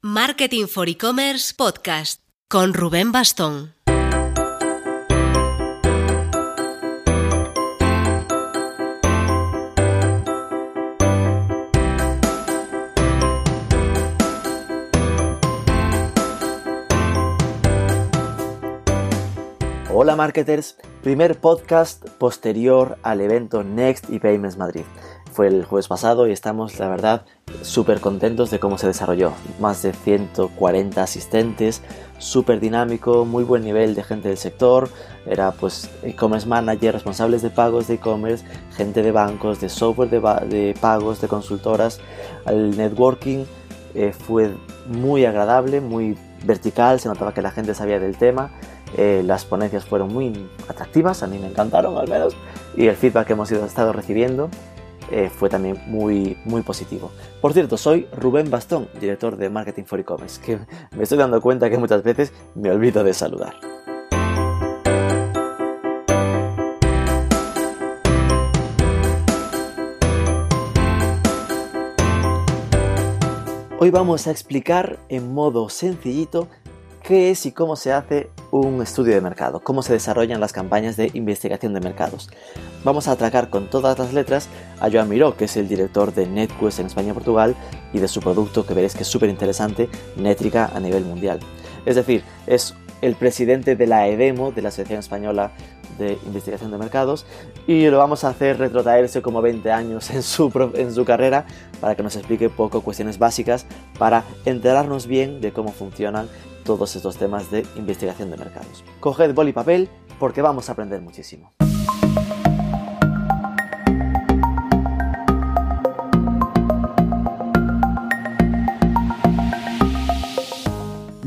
Marketing for E-Commerce Podcast con Rubén Bastón. Hola marketers, primer podcast posterior al evento Next y Payments Madrid. Fue el jueves pasado y estamos, la verdad, súper contentos de cómo se desarrolló. Más de 140 asistentes, súper dinámico, muy buen nivel de gente del sector. Era pues e-commerce manager, responsables de pagos de e-commerce, gente de bancos, de software de, pagos, de consultoras. El networking eh, fue muy agradable, muy vertical, se notaba que la gente sabía del tema eh, las ponencias fueron muy atractivas, a mí me encantaron al menos, y el feedback que hemos estado recibiendo eh, fue también muy, muy positivo. Por cierto, soy Rubén Bastón, director de Marketing for E-Commerce, que me estoy dando cuenta que muchas veces me olvido de saludar. Hoy vamos a explicar en modo sencillito qué es y cómo se hace un estudio de mercado, cómo se desarrollan las campañas de investigación de mercados. Vamos a atracar con todas las letras a Joan Miró, que es el director de NetQuest en España y Portugal, y de su producto que veréis que es súper interesante, Nétrica a nivel mundial. Es decir, es el presidente de la EDEMO, de la Asociación Española de Investigación de Mercados, y lo vamos a hacer retrotraerse como 20 años en su, en su carrera para que nos explique poco cuestiones básicas para enterarnos bien de cómo funcionan todos estos temas de investigación de mercados. Coged boli y papel porque vamos a aprender muchísimo.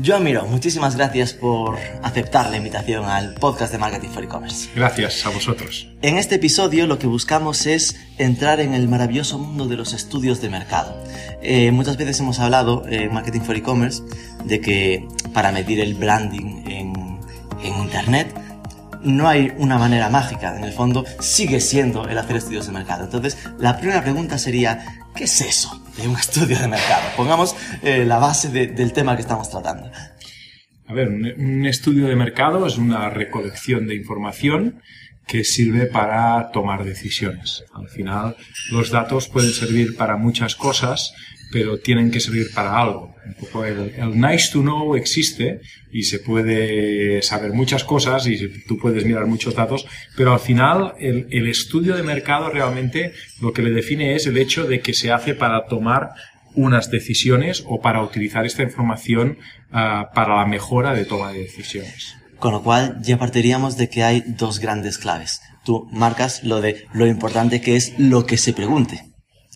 Joan Miro, muchísimas gracias por aceptar la invitación al podcast de Marketing for E-Commerce. Gracias a vosotros. En este episodio lo que buscamos es entrar en el maravilloso mundo de los estudios de mercado. Eh, muchas veces hemos hablado en Marketing for E-Commerce de que para medir el branding en, en Internet no hay una manera mágica. En el fondo sigue siendo el hacer estudios de mercado. Entonces, la primera pregunta sería, ¿qué es eso? De un estudio de mercado. Pongamos eh, la base del tema que estamos tratando. A ver, un, estudio de mercado es una recolección de información que sirve para tomar decisiones. Al final, los datos pueden servir para muchas cosas, pero tienen que servir para algo. El, nice to know existe y se puede saber muchas cosas y tú puedes mirar muchos datos, pero al final el, estudio de mercado realmente lo que le define es el hecho de que se hace para tomar unas decisiones o para utilizar esta información uh, para la mejora de toma de decisiones. Con lo cual ya partiríamos de que hay dos grandes claves. Tú marcas lo de lo importante que es lo que se pregunte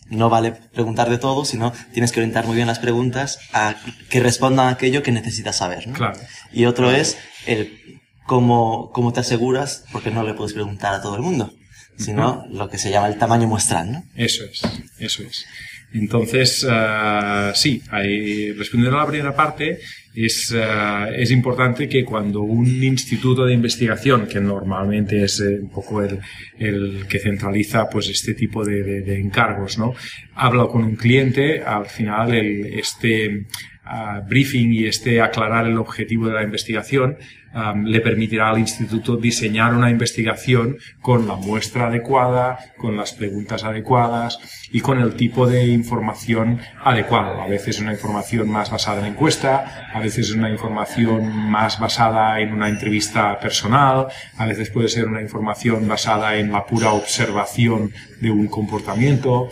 no vale preguntar de todo, sino tienes que orientar muy bien las preguntas a que respondan a aquello que necesitas saber. ¿no? Claro. Y otro es el cómo, cómo te aseguras, porque no le puedes preguntar a todo el mundo, sino lo que se llama el tamaño muestral. ¿no? Eso es, eso es. Entonces, uh, sí, hay, respondiendo a la primera parte, es, uh, es, importante que cuando un instituto de investigación, que normalmente es eh, un poco el, el, que centraliza pues este tipo de, de, de, encargos, ¿no? habla con un cliente, al final el, este uh, briefing y este aclarar el objetivo de la investigación le permitirá al instituto diseñar una investigación con la muestra adecuada, con las preguntas adecuadas y con el tipo de información adecuada. A veces una información más basada en encuesta, a veces una información más basada en una entrevista personal, a veces puede ser una información basada en la pura observación de un comportamiento.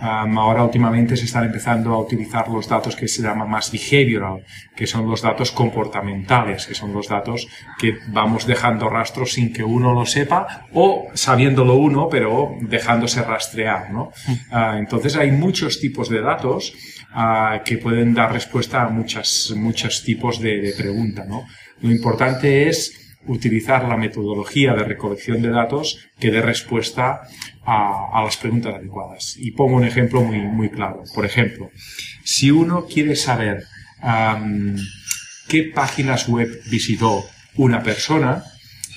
ahora últimamente se están empezando a utilizar los datos que se llaman más behavioral, que son los datos comportamentales, que son los datos que vamos dejando rastros sin que uno lo sepa o sabiéndolo uno, pero dejándose rastrear, ¿no? Ah, entonces hay muchos tipos de datos ah, que pueden dar respuesta a muchas, muchos tipos de, preguntas, ¿no? Lo importante es utilizar la metodología de recolección de datos que dé respuesta a, las preguntas adecuadas. Y pongo un ejemplo muy, muy claro. Por ejemplo, si uno quiere saber qué páginas web visitó una persona,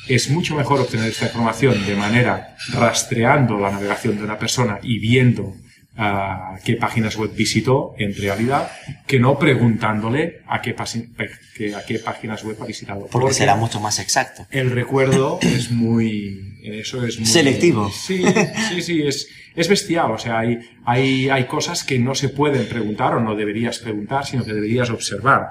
es mucho mejor obtener esta información de manera rastreando la navegación de una persona y viendo a qué páginas web visitó en realidad que no preguntándole a qué, a qué páginas web ha visitado. Porque, será mucho más exacto. El recuerdo es muy... Eso es muy... Selectivo. Sí, sí, sí, es, es bestial. O sea, hay, hay, hay cosas que no se pueden preguntar o no deberías preguntar, sino que deberías observar.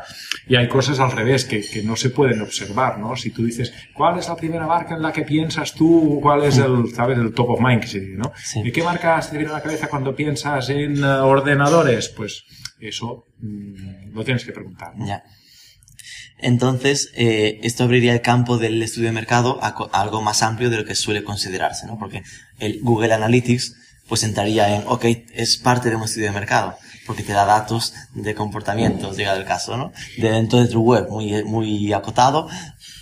Y hay cosas al revés que, que no se pueden observar, ¿no? Si tú dices, ¿cuál es la primera marca en la que piensas tú? ¿Cuál es el, sabes, el top of mind que se dice, ¿no? ¿De qué marcas te viene a la cabeza cuando piensas en uh, ordenadores? Pues eso mm, lo tienes que preguntar. Ya. Entonces, eh, esto abriría el campo del estudio de mercado a, a, algo más amplio de lo que suele considerarse, ¿no? Porque el Google Analytics pues entraría en, ok, es parte de un estudio de mercado, porque te da datos de comportamientos, llega el caso, ¿no? De dentro de tu web, muy, muy acotado.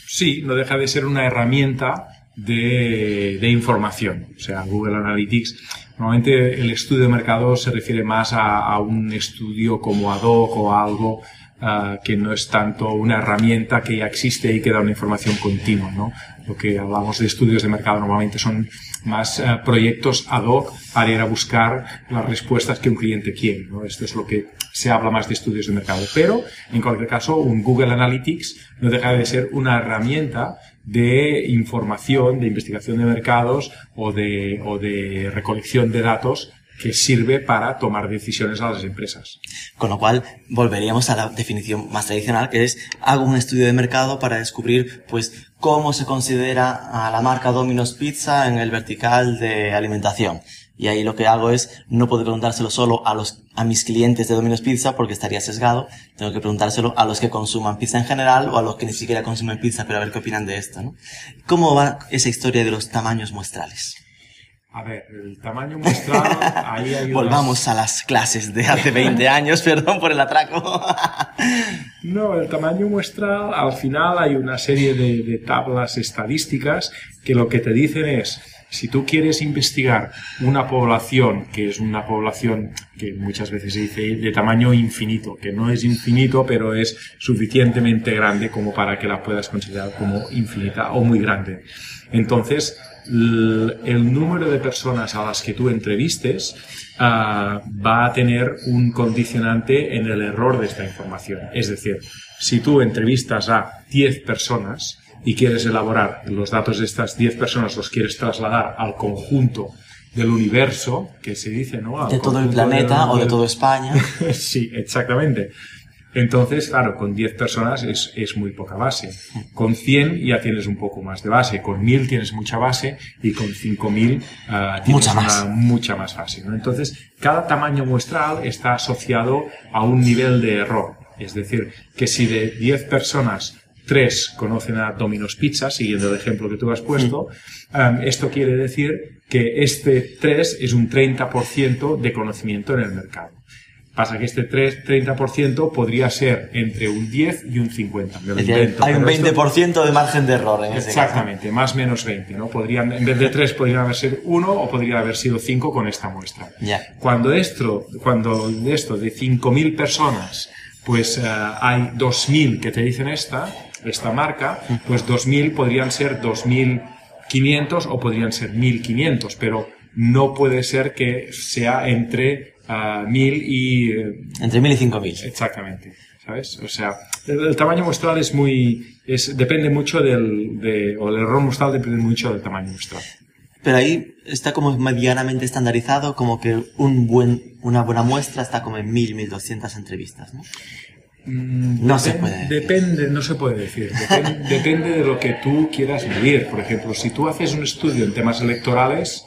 Sí, no deja de ser una herramienta de, información. O sea, Google Analytics, normalmente el estudio de mercado se refiere más a, a un estudio como ad hoc o algo Uh, que no es tanto una herramienta que ya existe y que da una información continua, ¿no? Lo que hablamos de estudios de mercado normalmente son más uh, proyectos ad hoc para ir a buscar las respuestas que un cliente quiere, ¿no? Esto es lo que se habla más de estudios de mercado. Pero, en cualquier caso, un Google Analytics no deja de ser una herramienta de información, de investigación de mercados o de, o de recolección de datos que sirve para tomar decisiones a las empresas. Con lo cual, volveríamos a la definición más tradicional, que es hago un estudio de mercado para descubrir, pues, cómo se considera a la marca Domino's Pizza en el vertical de alimentación. Y ahí lo que hago es, no puedo preguntárselo solo a los, a mis clientes de Domino's Pizza porque estaría sesgado. Tengo que preguntárselo a los que consuman pizza en general o a los que ni siquiera consumen pizza, pero a ver qué opinan de esto, ¿no? ¿Cómo va esa historia de los tamaños muestrales? A ver, el tamaño muestral, ahí hay Volvamos a las clases de hace 20 años, perdón por el atraco. no, el tamaño muestral, al final hay una serie de, de, tablas estadísticas que lo que te dicen es, si tú quieres investigar una población, que es una población que muchas veces se dice de tamaño infinito, que no es infinito, pero es suficientemente grande como para que la puedas considerar como infinita o muy grande. Entonces, el número de personas a las que tú entrevistes uh, va a tener un condicionante en el error de esta información. Es decir, si tú entrevistas a 10 personas y quieres elaborar los datos de estas 10 personas, los quieres trasladar al conjunto del universo, que se dice, ¿no? Al de todo el planeta del... o de toda España. sí, exactamente. Entonces, claro, con 10 personas es, es, muy poca base. Con 100 ya tienes un poco más de base. Con 1000 tienes mucha base y con 5000 uh, tienes mucha una más. mucha más base. ¿no? Entonces, cada tamaño muestral está asociado a un nivel de error. Es decir, que si de 10 personas tres conocen a Domino's Pizza, siguiendo el ejemplo que tú has puesto, um, esto quiere decir que este 3 es un 30% de conocimiento en el mercado. Pasa que este 3, 30% podría ser entre un 10 y un 50. Me lo decir, invento, hay un pero esto- 20% de margen de error en ese Exactamente, más o menos 20, ¿no? Podrían, en vez de 3 podrían haber sido 1 o podría haber sido 5 con esta muestra. caso. Ya. Cuando esto, cuando de esto, de 5.000 personas, pues eh, hay 2.000 que te dicen esta, esta marca, pues 2.000 podrían ser 2.500 o podrían ser 1.500, pero no puede ser que sea entre ah, 1.000 y... eh, Entre 1000 y 5000. Exactamente, ¿sabes? O sea, el, el tamaño muestral es muy, es, depende mucho del, de, o el error muestral depende mucho del tamaño muestral. Pero ahí está como medianamente estandarizado, como que un buen, una buena muestra está como en 1000, 1200 entrevistas, ¿no? No se puede decir. Depende, no se puede decir. Depen- depende de lo que tú quieras medir. Por ejemplo, si tú haces un estudio en temas electorales,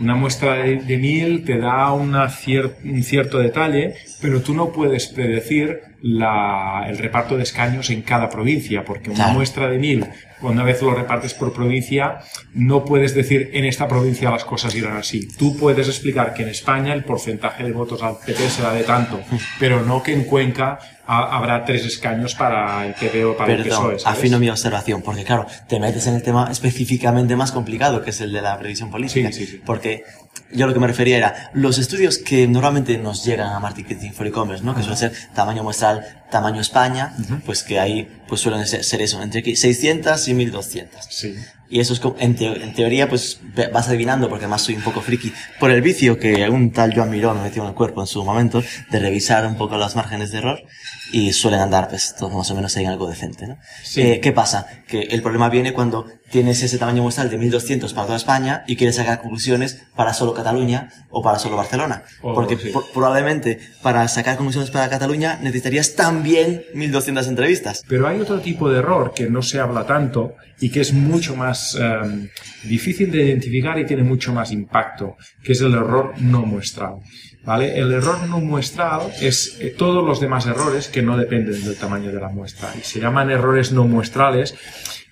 una muestra de, de mil te da una cier- un cierto detalle, pero tú no puedes predecir la- el reparto de escaños en cada provincia, porque una Claro. muestra de mil, una vez lo repartes por provincia, no puedes decir en esta provincia las cosas irán así. Tú puedes explicar que en España el porcentaje de votos al PP será de tanto, pero no que en Cuenca ha- habrá tres escaños para el PP o para el Perdón, PSOE. ¿sabes? afino mi observación, porque claro, te metes en el tema específicamente más complicado, que es el de la previsión política. Sí, sí, sí. Porque yo lo que me refería era, los estudios que normalmente nos llegan a Marketing for E-Commerce, ¿no? Que suele ser tamaño muestral tamaño España, pues que ahí pues suelen ser, eso, entre 600 y 1200. Sí. Y eso es como, en, teo- en teoría, pues vas adivinando, porque además soy un poco friki, por el vicio que un tal Joan Miró me metió en el cuerpo en su momento, de revisar un poco los márgenes de error, y suelen andar, pues, todos más o menos en algo decente, ¿no? Sí. Eh, ¿Qué pasa? Que el problema viene cuando tienes ese tamaño muestral de 1200 para toda España y quieres sacar conclusiones para solo Cataluña o para solo Barcelona. O- porque sí. por- probablemente para sacar conclusiones para Cataluña necesitarías también 1200 entrevistas. Pero hay otro tipo de error que no se habla tanto y que es mucho más eh, difícil de identificar y tiene mucho más impacto, que es el error no muestral. ¿Vale? El error no muestral es eh, todos los demás errores que no dependen del tamaño de la muestra. Y se llaman errores no muestrales,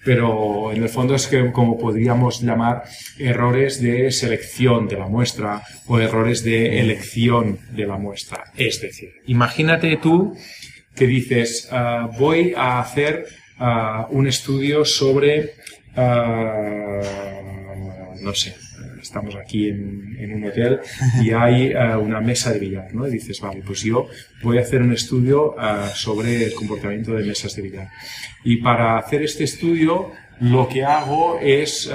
pero en el fondo es que como podríamos llamar errores de selección de la muestra o errores de elección de la muestra. Es decir, imagínate tú que dices, ah, voy a hacer ah, un estudio sobre, ah, no sé, estamos aquí en, un hotel y hay una mesa de billar, ¿no? Y dices, vale, pues yo voy a hacer un estudio ah, sobre el comportamiento de mesas de billar. Y para hacer este estudio, lo que hago es,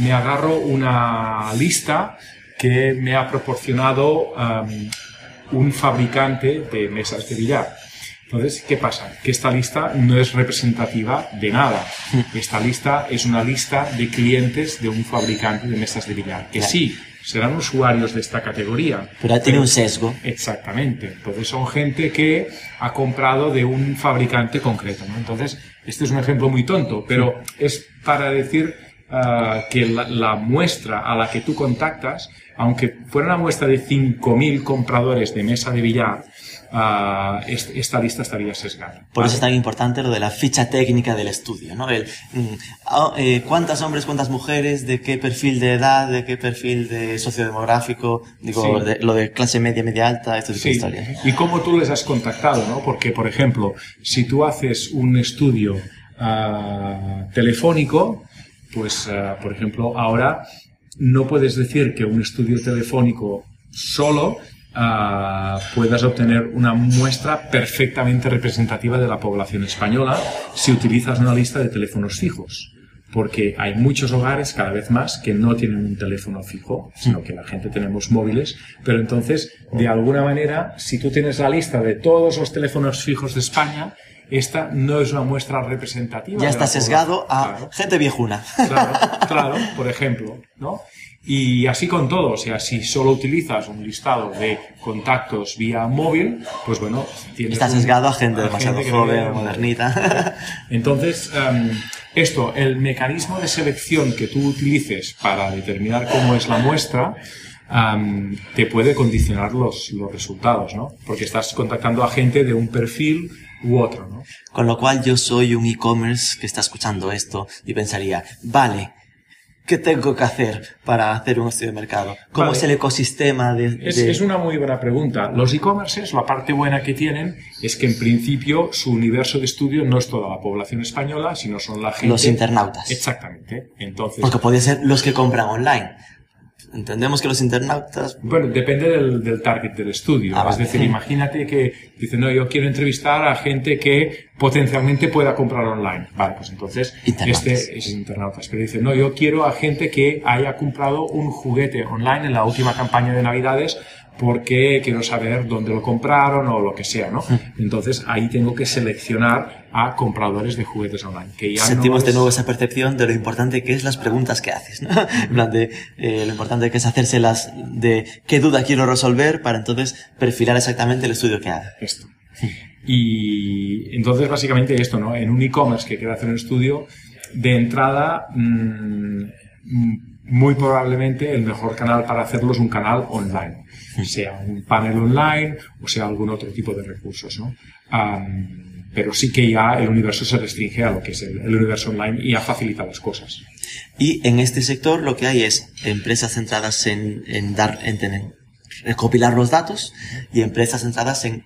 me agarro una lista que me ha proporcionado un fabricante de mesas de billar. Entonces, ¿qué pasa? Que esta lista no es representativa de nada. Esta lista es una lista de clientes de un fabricante de mesas de billar, que Claro. sí, serán usuarios de esta categoría. Pero tiene un sesgo. Exactamente. Entonces son gente que ha comprado de un fabricante concreto. ¿no? Entonces, este es un ejemplo muy tonto, pero es para decir ah, que la, la muestra a la que tú contactas, aunque fuera una muestra de 5.000 compradores de mesa de billar, ah, es- esta lista estaría sesgada. Por eso ¿vale? es tan importante lo de la ficha técnica del estudio, ¿no? El, mm, ah, eh, cuántas hombres, cuántas mujeres, de qué perfil de edad, de qué perfil de sociodemográfico, digo, Sí. de- lo de clase media, media alta, de Sí, historias. y cómo tú les has contactado, ¿no? Porque, por ejemplo, si tú haces un estudio ah, telefónico, pues, ah, por ejemplo, ahora no puedes decir que un estudio telefónico solo ah, puedas obtener una muestra perfectamente representativa de la población española si utilizas una lista de teléfonos fijos. Porque hay muchos hogares, cada vez más, que no tienen un teléfono fijo, sino que la gente tenemos móviles. Pero entonces, de alguna manera, si tú tienes la lista de todos los teléfonos fijos de España, esta no es una muestra representativa. Ya está sesgado a. Claro. gente viejuna. Claro, claro, por ejemplo, ¿no? Y así con todo, o sea, si solo utilizas un listado de contactos vía móvil, pues bueno, tienes Está sesgado a gente demasiado joven, modernita. Entonces, em, esto, el mecanismo de selección que tú utilices para determinar cómo es la muestra, em, te puede condicionar los, los resultados, ¿no? Porque estás contactando a gente de un perfil u otro, ¿no? Con lo cual yo soy un e-commerce que está escuchando esto y pensaría, vale, ¿qué tengo que hacer para hacer un estudio de mercado? ¿Cómo Vale. es el ecosistema de...? Es, de- es una muy buena pregunta. Los e-commerces, la parte buena que tienen es que en principio su universo de estudio no es toda la población española, sino son la gente... Los internautas. Exactamente. Entonces, Porque podría ser los que compran online. Entendemos que los internautas... bueno, depende del, del target del estudio. Ah, es vale. decir, imagínate que dice, no, yo quiero entrevistar a gente que potencialmente pueda comprar online. Vale, pues entonces Internautas. este es internautas. Pero dice, no, yo quiero a gente que haya comprado un juguete online en la última campaña de Navidades porque quiero saber dónde lo compraron o lo que sea, ¿no? Entonces ahí tengo que seleccionar a compradores de juguetes online. Que ya no Sentimos de nuevo esa percepción de lo importante que es las preguntas que haces, ¿no? En plan de eh, lo importante que es hacerse las de qué duda quiero resolver para entonces perfilar exactamente el estudio que haga. esto. Y entonces básicamente esto, ¿no? En un e-commerce que quiere hacer un estudio, de entrada, mm, mm, muy probablemente el mejor canal para hacerlo es un canal online, sea un panel online o sea algún otro tipo de recursos, ¿no? Pero sí que ya el universo se restringe a lo que es el, el universo online y ya facilita las cosas. Y en este sector lo que hay es empresas centradas en, en dar, en tener, recopilar los datos y empresas centradas en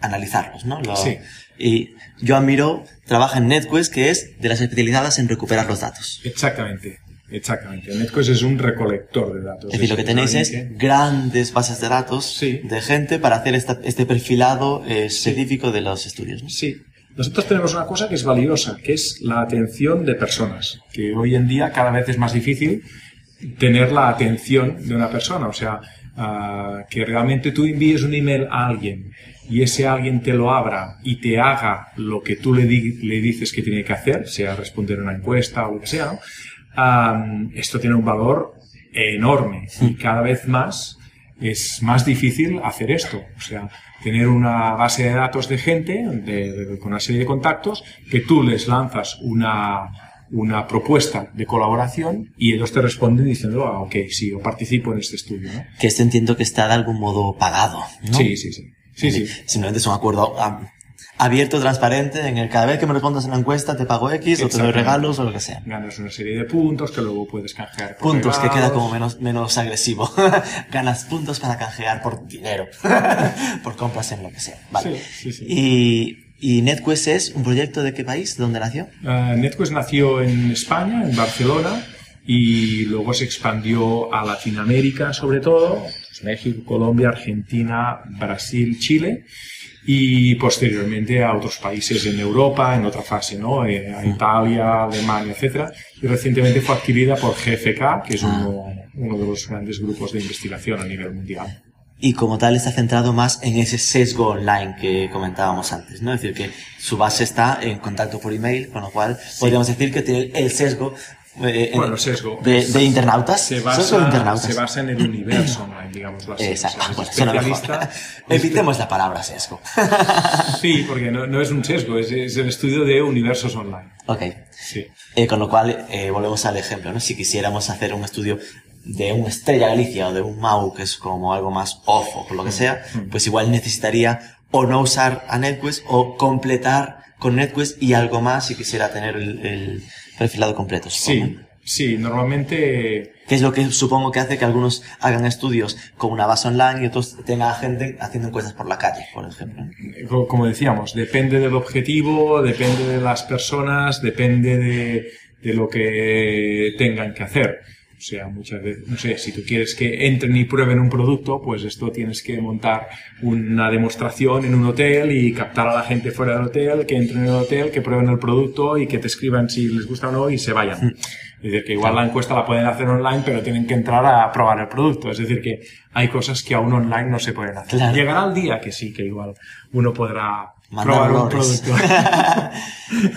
analizarlos, ¿no? Lo- Sí. Y Joan Miró trabaja en NetQuest, que es de las especializadas en recuperar los datos. Exactamente. Exactamente. NetQuest es un recolector de datos. Es decir, lo que tenéis es grandes bases de datos Sí. de gente para hacer esta- este perfilado eh, específico de los estudios. ¿no? Sí. Nosotros tenemos una cosa que es valiosa, que es la atención de personas, que hoy en día cada vez es más difícil tener la atención de una persona. O sea, ah, que realmente tú envíes un email a alguien y ese alguien te lo abra y te haga lo que tú le, di- le dices que tiene que hacer, sea responder una encuesta o lo que sea, ¿no? Esto tiene un valor enorme y cada vez más es más difícil hacer esto. O sea, tener una base de datos de gente de- de- con una serie de contactos que tú les lanzas una, una propuesta de colaboración y ellos te responden diciendo, ah, ok, sí, yo participo en este estudio. ¿no? Que esto entiendo que está de algún modo pagado. ¿no? Sí, sí, sí. Sí, sí. Simplemente es un acuerdo abierto, transparente, en el cada vez que me respondas en la encuesta te pago X o te doy regalos o lo que sea. Ganas una serie de puntos que luego puedes canjear por Puntos, que queda regalos. como menos, menos agresivo. Ganas puntos para canjear por dinero, por compras en lo que sea. Vale. Sí, sí, sí. Y, y NetQuest es un proyecto de qué país? ¿De dónde nació? Ah, NetQuest nació en España, en Barcelona, y luego se expandió a Latinoamérica, sobre todo, pues, México, Colombia, Argentina, Brasil, Chile, y posteriormente a otros países en Europa, en otra fase, ¿no? Eh, a Italia, Alemania, etcétera. Y recientemente fue adquirida por GFK, que es uno, uno de los grandes grupos de investigación a nivel mundial. Y como tal está centrado más en ese sesgo online que comentábamos antes, ¿no? Es decir, que su base está en contacto por email, con lo cual podríamos decir que tiene el sesgo, eh, en- Bueno, sesgo. de, de internautas. Se Sesgo basa, internautas. se basa en el universo online, digamos así. Exacto. O sea, Bueno, Evitemos la palabra sesgo. Sí, porque no, no es un sesgo, es, es el estudio de universos online. ok. Sí. Eh, con lo cual, eh, volvemos al ejemplo, ¿no? Si quisiéramos hacer un estudio de un Estrella Galicia o de un MAU, que es como algo más off o lo que sea, pues igual necesitaría o no usar a NetQuest o completar con NetQuest y algo más si quisiera tener el, el perfilado completo. supongo. Sí, sí, normalmente Que es lo que supongo que hace que algunos hagan estudios con una base online y otros tengan gente haciendo encuestas por la calle, por ejemplo. como decíamos, depende del objetivo, depende de las personas, depende de, de lo que tengan que hacer. O sea, muchas veces, no sé, si tú quieres que entren y prueben un producto, pues esto tienes que montar una demostración en un hotel y captar a la gente fuera del hotel, que entren en el hotel, que prueben el producto y que te escriban si les gusta o no y se vayan. Es decir, que igual la encuesta la pueden hacer online, pero tienen que entrar a probar el producto. Es decir, que hay cosas que aún online no se pueden hacer. Claro. Llegará el día que sí, que igual uno podrá Mandar olores. producto.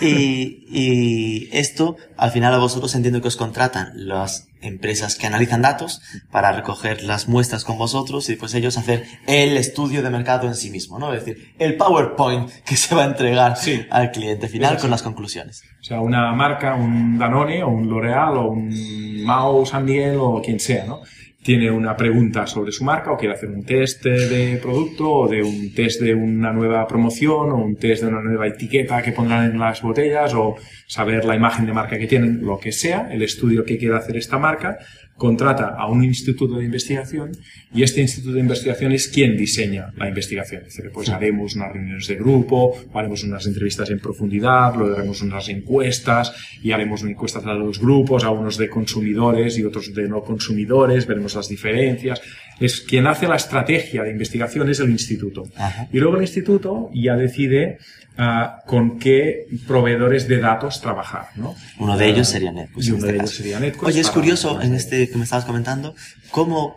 y, y esto, al final a vosotros entiendo que os contratan las empresas que analizan datos para recoger las muestras con vosotros y pues ellos hacer el estudio de mercado en sí mismo, ¿no? Es decir, el PowerPoint que se va a entregar Sí. al cliente final con las conclusiones. O sea, una marca, un Danone o un L'Oreal o un Mao San Miguel o quien sea, ¿no? Tiene una pregunta sobre su marca o quiere hacer un test de producto o de un test de una nueva promoción o un test de una nueva etiqueta que pondrán en las botellas o saber la imagen de marca que tienen, lo que sea, el estudio que quiera hacer esta marca, contrata a un instituto de investigación y este instituto de investigación es quien diseña la investigación. Es decir, pues haremos unas reuniones de grupo, haremos unas entrevistas en profundidad, luego haremos unas encuestas y haremos encuestas a los grupos, a unos de consumidores y otros de no consumidores, veremos las diferencias. Es quien hace la estrategia de investigación es el instituto. Ajá. Y luego el instituto ya decide ah, con qué proveedores de datos trabajar, ¿no? Uno de ellos sería NetQuest. Y uno este de ellos caso. sería NetQuest Oye, es curioso en este que me estabas comentando cómo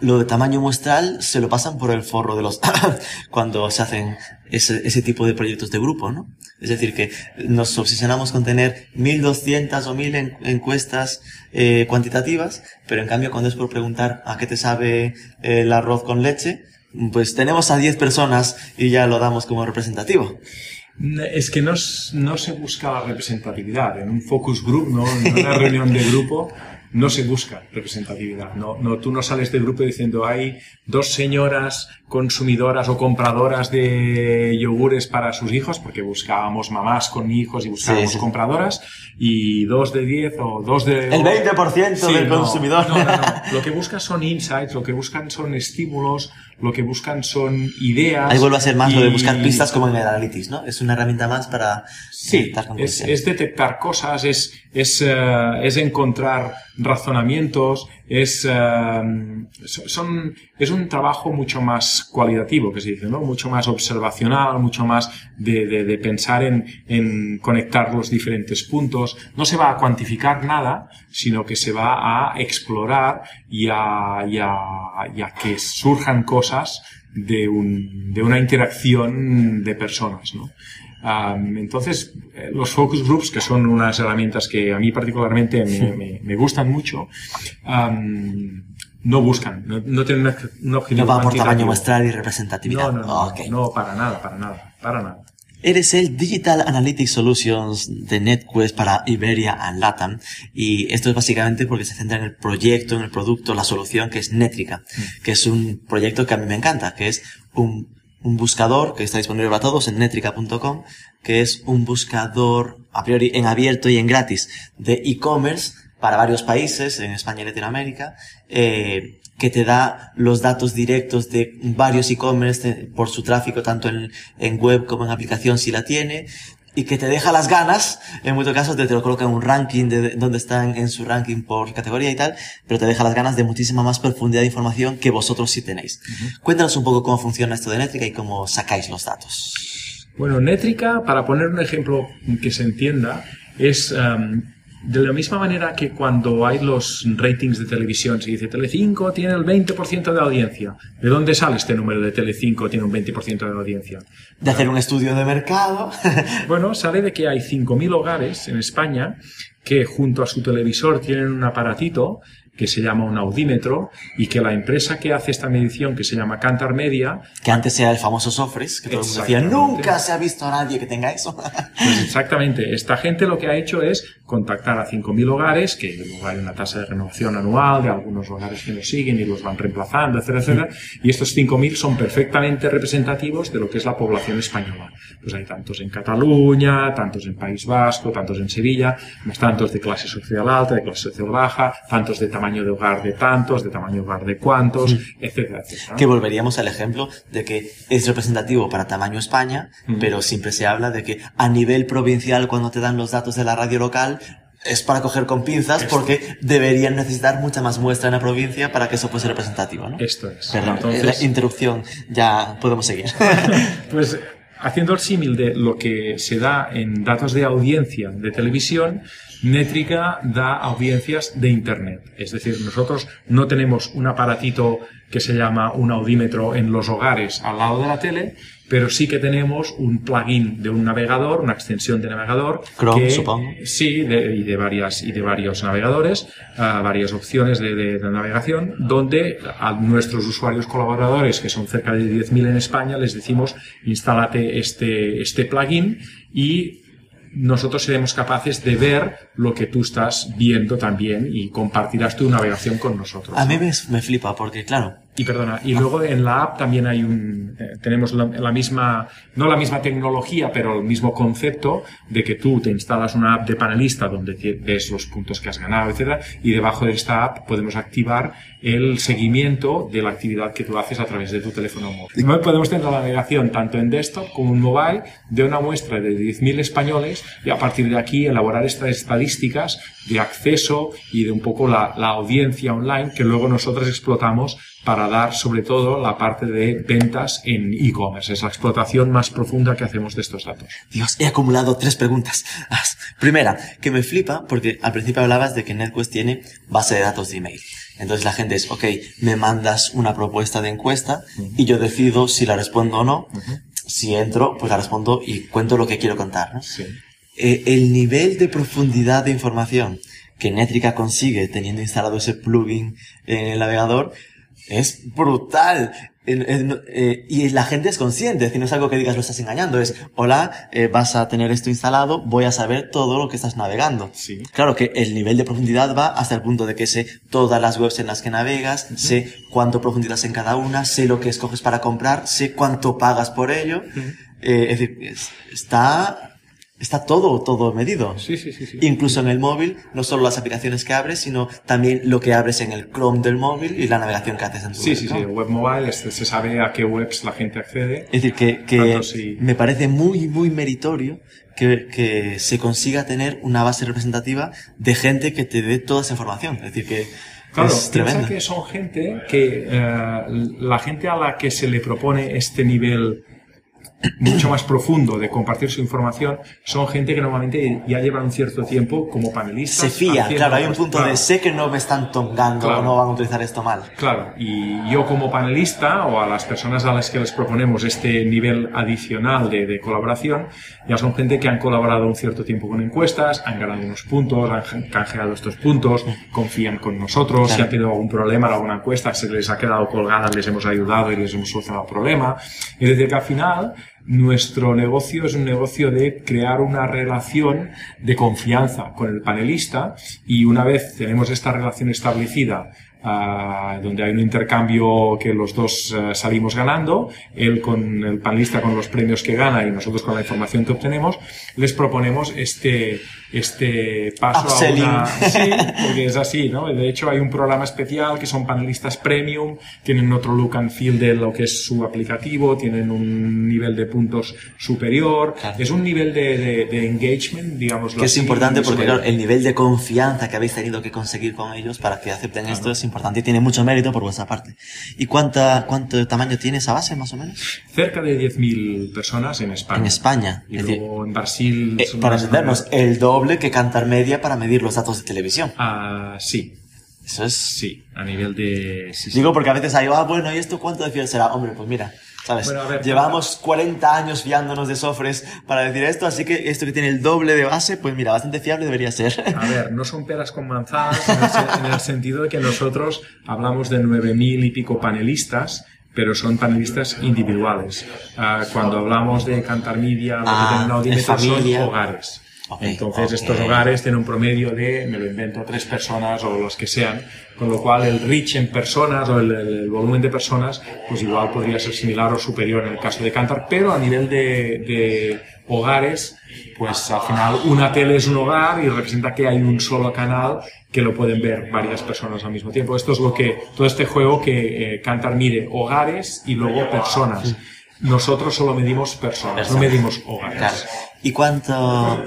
lo de tamaño muestral se lo pasan por el forro de los cuando se hacen ese, ese tipo de proyectos de grupo, ¿no? Es decir, que nos obsesionamos con tener 1200 o 1000 en- encuestas eh, cuantitativas, pero en cambio cuando es por preguntar a qué te sabe el arroz con leche, pues tenemos a 10 personas y ya lo damos como representativo. Es que no, no se busca la representatividad. En un focus group, ¿no? en una reunión de grupo, no se busca representatividad. No, no, tú no sales del grupo diciendo hay dos señoras consumidoras o compradoras de yogures para sus hijos, porque buscábamos mamás con hijos y buscábamos Sí, sí. compradoras, y dos de diez o dos de... El 20% Sí, del no, consumidor. No, no, no. Lo que buscan son insights, lo que buscan son estímulos, lo que buscan son ideas. Ahí vuelve a ser más lo de buscar pistas como en el Analytics, ¿no? Es una herramienta más para Sí, es, es detectar cosas, es, es, eh, es encontrar razonamientos, es, so- son, es un trabajo mucho más cualitativo, que se dice, ¿no? Mucho más observacional, mucho más de, de- pensar en, en conectar los diferentes puntos. No se va a cuantificar nada, sino que se va a explorar y a, a que surjan cosas de, un, de una interacción de personas, ¿no? Am, entonces, eh, los focus groups, que son unas herramientas que a mí particularmente me, me- me gustan mucho, am, no buscan, no, no tienen una- un objetivo. No va por tamaño muestral y representatividad. No, no, no, Ok. no, para nada, para nada, para nada. Eres el Digital Analytics Solutions de NetQuest para Iberia and Latam. Y esto es básicamente porque se centra en el proyecto, en el producto, la solución que es Netrica, Mm. que es un proyecto que a mí me encanta, que es un, un buscador que está disponible para todos en netrica.com, que es un buscador a priori en abierto y en gratis de e-commerce para varios países, en España y Latinoamérica, eh, que te da los datos directos de varios e-commerce por su tráfico, tanto en web como en aplicación si la tiene, y que te deja las ganas, en muchos casos te, te lo coloca en un ranking de, de dónde están en su ranking por categoría y tal, pero te deja las ganas de muchísima más profundidad de información que vosotros sí tenéis. Cuéntanos un poco cómo funciona esto de Netrica y cómo sacáis los datos. Bueno, Nétrica, para poner un ejemplo que se entienda, es am, de la misma manera que cuando hay los ratings de televisión, se dice Telecinco tiene el 20% de audiencia. ¿De dónde sale este número de Telecinco tiene un 20% de audiencia? De hacer un estudio de mercado. Bueno, sale de que hay 5.000 hogares en España que junto a su televisor tienen un aparatito que se llama un audímetro y que la empresa que hace esta medición, que se llama Cantar Media, que antes era el famoso Sofres, que todo el mundo decía, nunca se ha visto a nadie que tenga eso. Pues exactamente, esta gente lo que ha hecho es contactar a 5.000 hogares, que luego hay una tasa de renovación anual de algunos hogares que los siguen y los van reemplazando, etcétera, etcétera, y estos 5.000 son perfectamente representativos de lo que es la población española. Pues hay tantos en Cataluña, tantos en País Vasco, tantos en Sevilla, más tantos de clase social alta, de clase social baja, tantos de tamaño de hogar de tantos, de tamaño de hogar de cuántos, etcétera, etcétera. que volveríamos al ejemplo de que es representativo para tamaño España, Mm. pero siempre se habla de que a nivel provincial, cuando te dan los datos de la radio local, es para coger con pinzas Esto. porque deberían necesitar mucha más muestra en la provincia para que eso fuese representativo, ¿no? Esto es. Perdón, Entonces- la interrupción, ya podemos seguir. Pues haciendo el símil de lo que se da en datos de audiencia de televisión, Nétrica da audiencias de Internet. Es decir, nosotros no tenemos un aparatito que se llama un audímetro en los hogares al lado de la tele, pero sí que tenemos un plugin de un navegador, una extensión de navegador. Chrome, que- supongo. Sí, de- y, de varias, y de varios navegadores, ah, varias opciones de, de- de navegación, donde a nuestros usuarios colaboradores, que son cerca de 10.000 en España, les decimos, instálate este, este plugin y nosotros seremos capaces de ver lo que tú estás viendo también y compartirás tu navegación con nosotros. A mí me, me flipa porque, claro, Y perdona, y luego en la app también hay un, eh, tenemos la, la misma, no la misma tecnología, pero el mismo concepto de que tú te instalas una app de panelista donde ves los puntos que has ganado, etcétera, y debajo de esta app podemos activar el seguimiento de la actividad que tú haces a través de tu teléfono móvil. Y Podemos tener la navegación tanto en desktop como en mobile de una muestra de 10.000 españoles y a partir de aquí elaborar estas estadísticas de acceso y de un poco la, la audiencia online que luego nosotros explotamos para dar sobre todo la parte de ventas en e-commerce. Es la explotación más profunda que hacemos de estos datos. Dios, he acumulado tres preguntas. Primera, que me flipa porque al principio hablabas de que NetQuest tiene base de datos de email. Entonces la gente es, ok, me mandas una propuesta de encuesta y yo decido si la respondo o no. Si entro, pues la respondo y cuento lo que quiero contar. ¿no? Sí. Eh, el nivel de profundidad de información que Netrica consigue teniendo instalado ese plugin en el navegador es brutal. eh, eh, eh, y la gente es consciente, es decir, no es algo que digas lo estás engañando, es, hola, eh, vas a tener esto instalado, voy a saber todo lo que estás navegando. Sí. Claro que el nivel de profundidad va hasta el punto de que sé todas las webs en las que navegas, sé cuánto profundizas en cada una, sé lo que escoges para comprar, sé cuánto pagas por ello. Eh, es decir, es- está, está todo, todo medido. Sí, sí, sí, sí. Incluso en el móvil, no solo las aplicaciones que abres, sino también lo que abres en el Chrome del móvil y la navegación que haces en tu Sí, sí, sí. Chrome. El web mobile este, se sabe a qué webs la gente accede. Es decir, que, que Tanto sí. me parece muy, muy meritorio que, que se consiga tener una base representativa de gente que te dé toda esa información. Es decir, que Claro, es piensa que son gente que eh, la gente a la que se le propone este nivel mucho más profundo de compartir su información son gente que normalmente ya llevan un cierto tiempo como panelistas. Se fía, claro, hay un punto Claro. de sé que no me están tongando Claro. o no van a utilizar esto mal. Claro, y yo como panelista o a las personas a las que les proponemos este nivel adicional de, de colaboración, ya son gente que han colaborado un cierto tiempo con encuestas, han ganado unos puntos, han canjeado estos puntos, confían con nosotros, si Claro. han tenido algún problema en alguna encuesta, se les ha quedado colgada, les hemos ayudado y les hemos solucionado el problema. Es decir, que al final nuestro negocio es un negocio de crear una relación de confianza con el panelista y una vez tenemos esta relación establecida ah, donde hay un intercambio que los dos eh, salimos ganando, él con el panelista con los premios que gana y nosotros con la información que obtenemos, les proponemos este, este paso Upselling. a una... Sí, porque es así, ¿no? De hecho hay un programa especial que son panelistas premium, tienen otro look and feel de lo que es su aplicativo, tienen un nivel de puntos superior, Claro. es un nivel de, de, de engagement, digamos. Que es importante porque, claro, el nivel de confianza que habéis tenido que conseguir con ellos para que acepten esto es importante y tiene mucho mérito por vuestra parte. ¿Y cuánta, cuánto tamaño tiene esa base, más o menos? Cerca de 10.000 personas en España. En España. Y Es decir, luego en Brasil... Eh, para entendernos, el doble que Cantar Media para medir los datos de televisión. Ah, sí, Eso es... sí, a nivel de... sí. Digo porque a veces hay, ah, bueno, ¿y esto cuánto de fiel será? Hombre, pues mira, ¿sabes? Bueno, a ver, Llevamos 40 años fiándonos de Sofres para decir esto, así que esto que tiene el doble de base, pues mira, bastante fiable debería ser. A ver, no son peras con manzanas en el, en el sentido de que nosotros hablamos de 9.000 y pico panelistas, pero son panelistas individuales. Ah, cuando hablamos de Cantar Media, lo que Ah, tienen un de audímetro son hogares. Ok, Entonces, estos hogares tienen un promedio de, me lo invento, tres personas o los que sean, con lo cual el reach en personas o el, el volumen de personas, pues igual podría ser similar o superior en el caso de Cantar, pero a nivel de, de hogares, pues al final una tele es un hogar y representa que hay un solo canal que lo pueden ver varias personas al mismo tiempo. Esto es lo que, todo este juego que eh, Cantar mide hogares y luego personas. Nosotros solo medimos personas, no medimos hogares. Claro. ¿Y cuánto,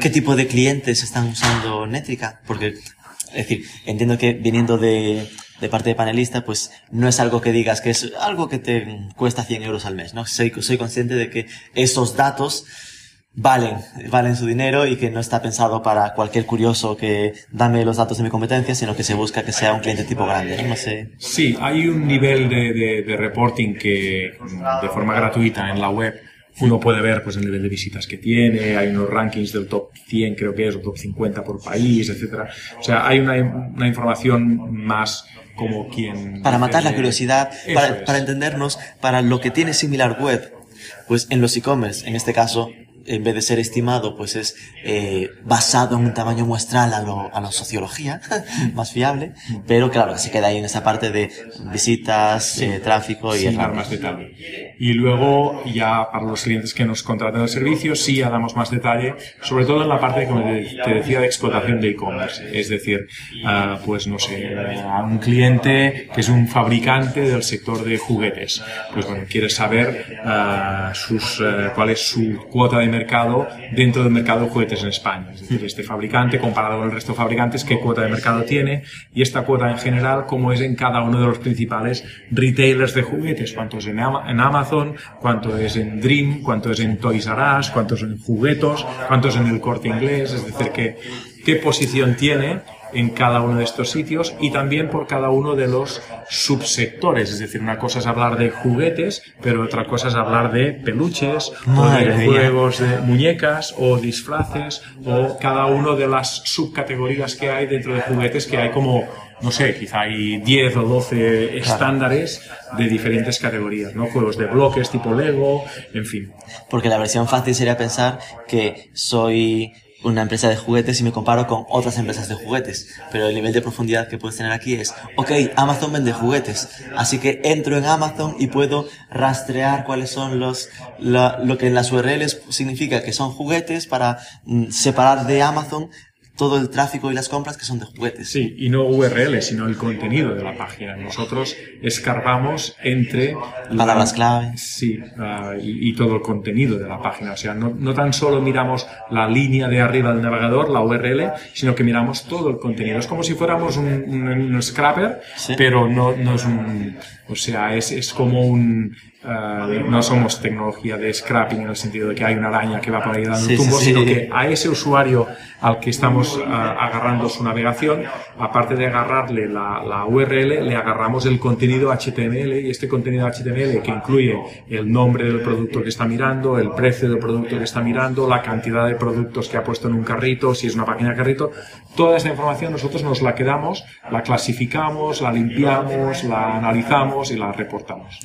qué tipo de clientes están usando Nétrica? Porque, es decir, entiendo que viniendo de, parte de panelista, pues no es algo que digas que es algo que te cuesta 100 euros al mes, ¿no? Soy, soy consciente de que esos datos valen, valen su dinero y que no está pensado para cualquier curioso que dame los datos de mi competencia, sino que se busca que sea un cliente tipo grande, ¿no? Sé. Sí, hay un nivel de, reporting que de forma gratuita en la web uno puede ver pues el nivel de visitas que tiene, hay unos rankings del top 100 creo que es, o top 50 por país, etcétera. O sea, hay una, una información más como quien... para matar la curiosidad, para, para entendernos, para lo que tiene similar web, pues en los e-commerce, en este caso, en vez de ser estimado, pues es eh, basado en un tamaño muestral a lo, a la sociología, más fiable, pero claro, se queda ahí en esa parte de visitas, eh, tráfico y ranking. más detalle. Y luego, ya para los clientes que nos contratan el servicio, sí ya damos más detalle, sobre todo en la parte, como te decía, de explotación de e-commerce. Es decir, ah, pues no sé, a un cliente que es un fabricante del sector de juguetes. Pues bueno, quiere saber ah, sus, eh, cuál es su cuota de mercado dentro del mercado de juguetes en España. Es decir, este fabricante, comparado con el resto de fabricantes, qué cuota de mercado tiene y esta cuota en general, cómo es en cada uno de los principales retailers de juguetes, cuánto es en, Ama- en Amazon, cuánto es en Dream, cuánto es en Toys R Us, cuánto en Juguetos, cuánto es en el Corte Inglés, es decir, que, qué posición tiene en cada uno de estos sitios y también por cada uno de los subsectores. Es decir, una cosa es hablar de juguetes, pero otra cosa es hablar de peluches o de juegos de muñecas o disfraces o cada uno de las subcategorías que hay dentro de juguetes que hay como no sé, quizá hay 10 o 12 estándares de diferentes categorías, ¿no? Juegos de bloques tipo Lego, en fin. Porque la versión fácil sería pensar que soy una empresa de juguetes y me comparo con otras empresas de juguetes. Pero el nivel de profundidad que puedes tener aquí es, ok, Amazon vende juguetes, así que entro en Amazon y puedo rastrear cuáles son los, lo que en las URLs significa que son juguetes para mm, separar de Amazon todo el tráfico y las compras que son de juguetes. Sí, y no URL, sino el contenido de la página. Nosotros escarbamos entre... Palabras clave. Sí, uh, y, y, todo el contenido de la página. O sea, no, no, tan solo miramos la línea de arriba del navegador, la URL, sino que miramos todo el contenido. Es como si fuéramos un, un, un scrapper, ¿Sí? pero no, no es un... O sea, es, es como un Uh, no somos tecnología de scrapping en el sentido de que hay una araña que va por ahí dando sí, tumbos, sí, sí. sino que a ese usuario al que estamos uh, agarrando su navegación, aparte de agarrarle la, la, URL, le agarramos el contenido HTML y este contenido HTML que incluye el nombre del producto que está mirando, el precio del producto que está mirando, la cantidad de productos que ha puesto en un carrito, si es una página de carrito, toda esta información nosotros nos la quedamos, la clasificamos, la limpiamos, la analizamos y la reportamos.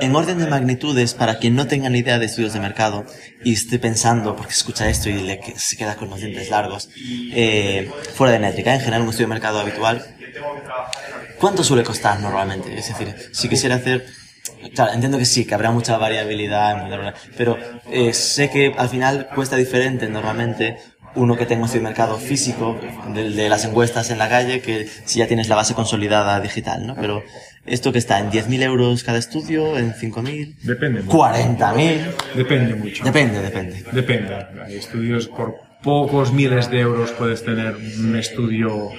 En orden de magnitudes para quien no tenga ni idea de estudios de mercado y esté pensando, porque escucha esto y le, se queda con los dientes largos, eh, fuera de métrica, en general un estudio de mercado habitual, ¿cuánto suele costar normalmente? Es decir, si quisiera hacer Claro, entiendo que sí, que habrá mucha variabilidad, pero eh, sé que al final cuesta diferente normalmente uno que tenga un mercado físico de, de, las encuestas en la calle que si ya tienes la base consolidada digital, ¿no? Pero esto que está en 10.000 euros cada estudio, en 5.000. Depende. 40.000. Depende mucho. Depende, depende. Depende. Hay estudios por pocos miles de euros puedes tener un estudio uh,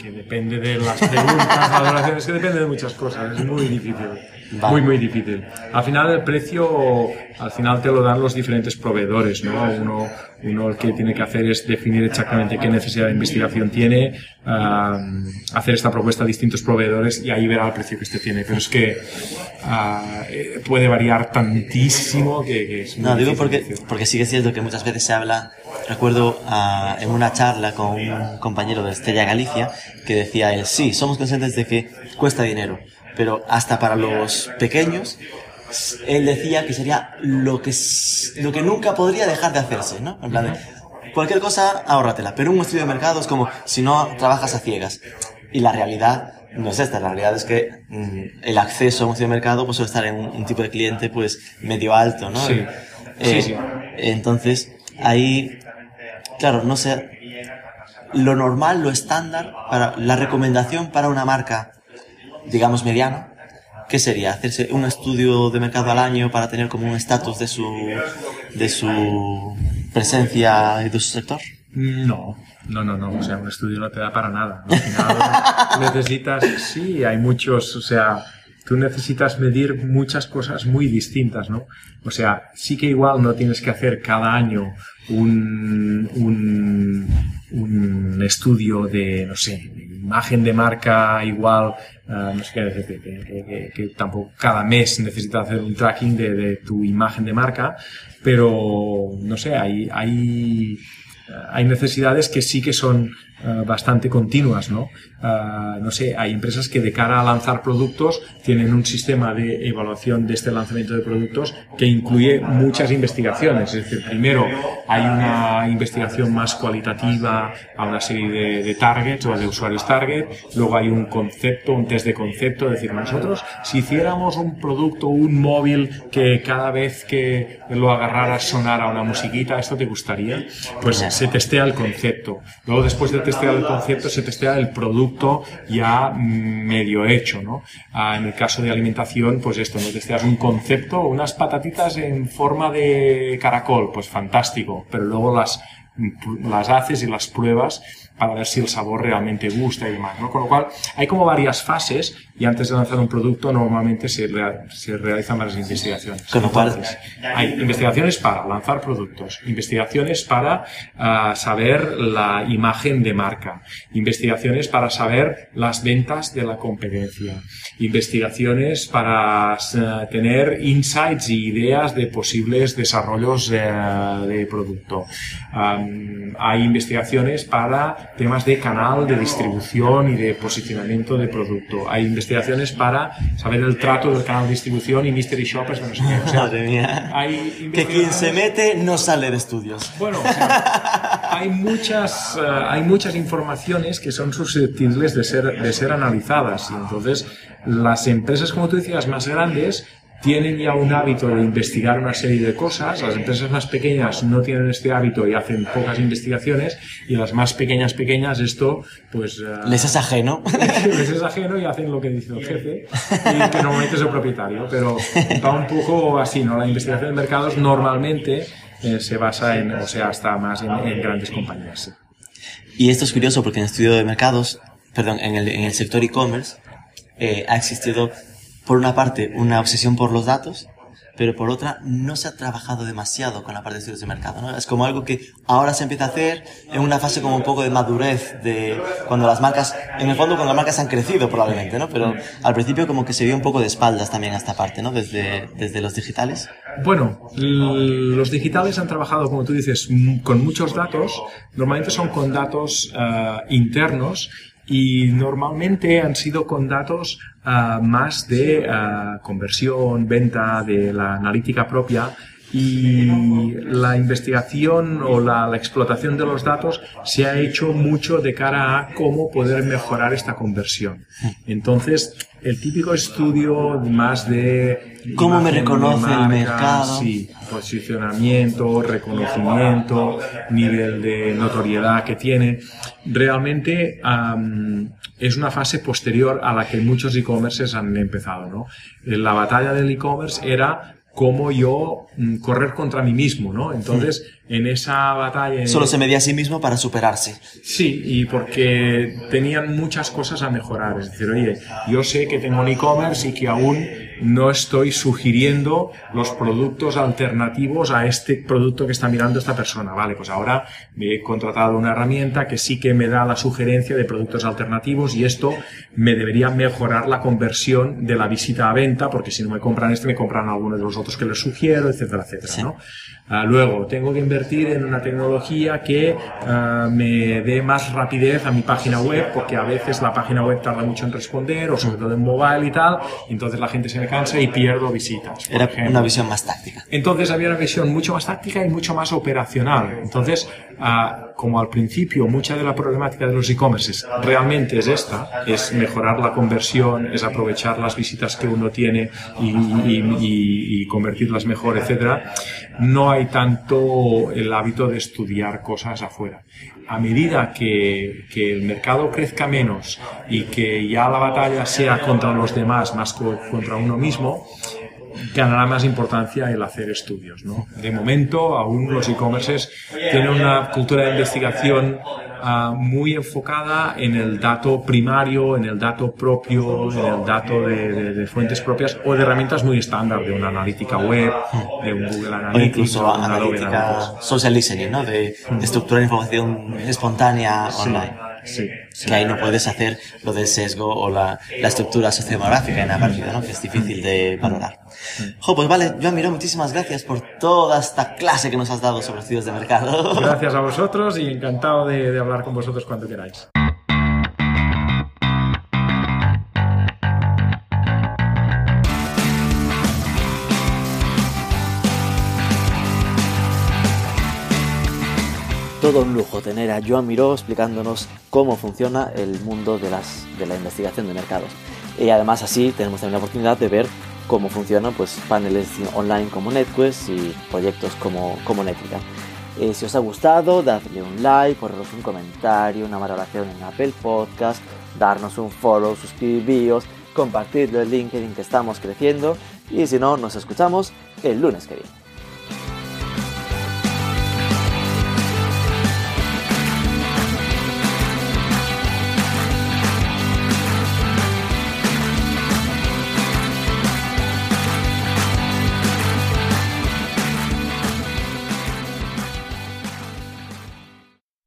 que depende de las preguntas, valoraciones, que depende de muchas cosas. Es muy difícil. Vale. Muy, muy difícil. Al final el precio, al final te lo dan los diferentes proveedores, ¿no? Uno, uno el que tiene que hacer es definir exactamente qué necesidad de investigación tiene, uh, hacer esta propuesta a distintos proveedores y ahí verá el precio que usted tiene. Pero es que uh, puede variar tantísimo que, que es muy No, digo porque, porque sí que es cierto que muchas veces se habla, recuerdo uh, en una charla con un compañero de Estrella Galicia que decía él, sí, somos conscientes de que cuesta dinero pero hasta para los pequeños, él decía que sería lo que, lo que nunca podría dejar de hacerse, ¿no? En plan de, cualquier cosa, ahórratela, pero un estudio de mercado es como si no trabajas a ciegas. Y la realidad no es esta, la realidad es que mm, el acceso a un estudio de mercado pues suele estar en un, un, tipo de cliente pues medio alto, ¿no? Sí. Eh, sí, sí. Entonces, ahí, claro, no sé, lo normal, lo estándar, para, la recomendación para una marca digamos, mediano, ¿qué sería? ¿Hacerse un estudio de mercado al año para tener como un estatus de su, de su presencia y de su sector? No, no, no, no. O sea, un estudio no te da para nada. Al final necesitas, sí, hay muchos, o sea, tú necesitas medir muchas cosas muy distintas, ¿no? O sea, sí que igual no tienes que hacer cada año un, un, un estudio de, no sé, imagen de marca igual, uh, no sé qué decirte, que, tampoco cada mes necesitas hacer un tracking de, de, tu imagen de marca, pero no sé, hay, hay, hay necesidades que sí que son uh, bastante continuas, ¿no? Uh, no sé, hay empresas que de cara a lanzar productos tienen un sistema de evaluación de este lanzamiento de productos que incluye muchas investigaciones. Es decir, primero hay una investigación más cualitativa a una serie de, de targets o de usuarios target, luego hay un concepto, un test de concepto, es decir, nosotros si hiciéramos un producto, un móvil que cada vez que lo agarraras sonara una musiquita, ¿esto te gustaría? Pues se testea el concepto. Luego después de testear el concepto se testea el producto ya medio hecho, ¿no? Ah, en el caso de alimentación, pues esto, ¿no? Testeas un concepto, unas patatitas en forma de caracol, pues fantástico, pero luego las, las haces y las pruebas para ver si el sabor realmente gusta y demás, ¿no? Con lo cual, hay como varias fases y antes de lanzar un producto normalmente se, rea se realizan varias investigaciones. Con lo cual, hay investigaciones para lanzar productos, investigaciones para uh, saber la imagen de marca, investigaciones para saber las ventas de la competencia, investigaciones para uh, tener insights y ideas de posibles desarrollos uh, de producto, hay investigaciones para temas de canal de distribución y de posicionamiento de producto. Hay investigaciones para saber el trato del canal de distribución y mystery shoppers no sé qué. Madre mía. hay Que quien se mete no sale de estudios. bueno, o sea, hay muchas, eh, hay muchas informaciones que son susceptibles de ser, de ser analizadas y entonces las empresas, como tú decías, más grandes tienen ya un hábito de investigar una serie de cosas, las empresas más pequeñas no tienen este hábito y hacen pocas investigaciones y las más pequeñas pequeñas esto pues eh, Les es ajeno. les es ajeno y hacen lo que dice el jefe y que normalmente es el propietario pero va un poco así no la investigación de mercados normalmente eh, se basa en o sea está más en, en grandes compañías sí. Y esto es curioso porque en el estudio de mercados, perdón, en el, en el sector e-commerce, eh, ha existido, por una parte, una obsesión por los datos, pero por otra, no se ha trabajado demasiado con la parte de estudios de mercado, ¿no? Es como algo que ahora se empieza a hacer en una fase como un poco de madurez, de cuando las marcas, en el fondo cuando las marcas han crecido probablemente, ¿no? Pero al principio como que se vio un poco de espaldas también a esta parte, ¿no? Desde, desde los digitales. Bueno, los digitales han trabajado, como tú dices, con muchos datos. Normalmente son con datos eh, internos y normalmente han sido con datos eh, más de conversión, venta, de la analítica propia. Y la investigación o la, la explotación de los datos se ha hecho mucho de cara a cómo poder mejorar esta conversión. Entonces, el típico estudio más de ¿Cómo me reconoce el mercado? Sí, posicionamiento, reconocimiento, nivel de notoriedad que tiene. Realmente es una fase posterior a la que muchos e-commerces han empezado. ¿no? La batalla del e-commerce era cómo yo mm, correr contra mí mismo. ¿no? Entonces, en esa batalla... Solo se medía a sí mismo para superarse. Sí, y porque tenían muchas cosas a mejorar. Es decir, oye, yo sé que tengo un e-commerce y que aún no estoy sugiriendo los productos alternativos a este producto que está mirando esta persona. Vale, pues ahora me he contratado una herramienta que sí que me da la sugerencia de productos alternativos y esto me debería mejorar la conversión de la visita a venta, porque si no me compran este, me compran alguno de los otros que les sugiero, etcétera, etcétera, Sí. ¿no? Ah, luego, tengo que invertir en una tecnología que ah, me dé más rapidez a mi página web, porque a veces la página web tarda mucho en responder, o sobre todo en mobile y tal, y entonces la gente se me cansa y pierdo visitas. Era ejemplo. una visión más táctica. Entonces había una visión mucho más táctica y mucho más operacional. Entonces, ah, como al principio mucha de la problemática de los e-commerces realmente es esta, es mejorar la conversión, es aprovechar las visitas que uno tiene y, y- y- y convertirlas mejor, etcétera, no hay tanto el hábito de estudiar cosas afuera. A medida que, que el mercado crezca menos y que ya la batalla sea contra los demás más que contra uno mismo, ganará más importancia el hacer estudios. ¿no? De momento, aún los e-commerces tienen una cultura de investigación ah, muy enfocada en el dato primario, en el dato propio, en el dato de, de- de fuentes propias o de herramientas muy estándar, de una analítica web, de un Google O Analytics, incluso o Adobe analítica, Analytics. social listening, ¿no? De, de estructurar información espontánea online. Sí, Que ahí no puedes hacer lo del sesgo o la, la estructura sociodemográfica en la partida, ¿no? Que es difícil de valorar. Jo, pues vale, Joan Miró, muchísimas gracias por toda esta clase que nos has dado sobre estudios de mercado. Gracias a vosotros y encantado de, de hablar con vosotros cuando queráis. Todo un lujo tener a Joan Miró explicándonos cómo funciona el mundo de, las, de la investigación de mercados. Y además así tenemos también la oportunidad de ver cómo funcionan pues, paneles online como NetQuest y proyectos como, como Netica. Eh, si os ha gustado, dadle un like, ponernos un comentario, una valoración en Apple Podcast, darnos un follow, suscribiros, compartirlo en LinkedIn que estamos creciendo y si no, nos escuchamos el lunes que viene.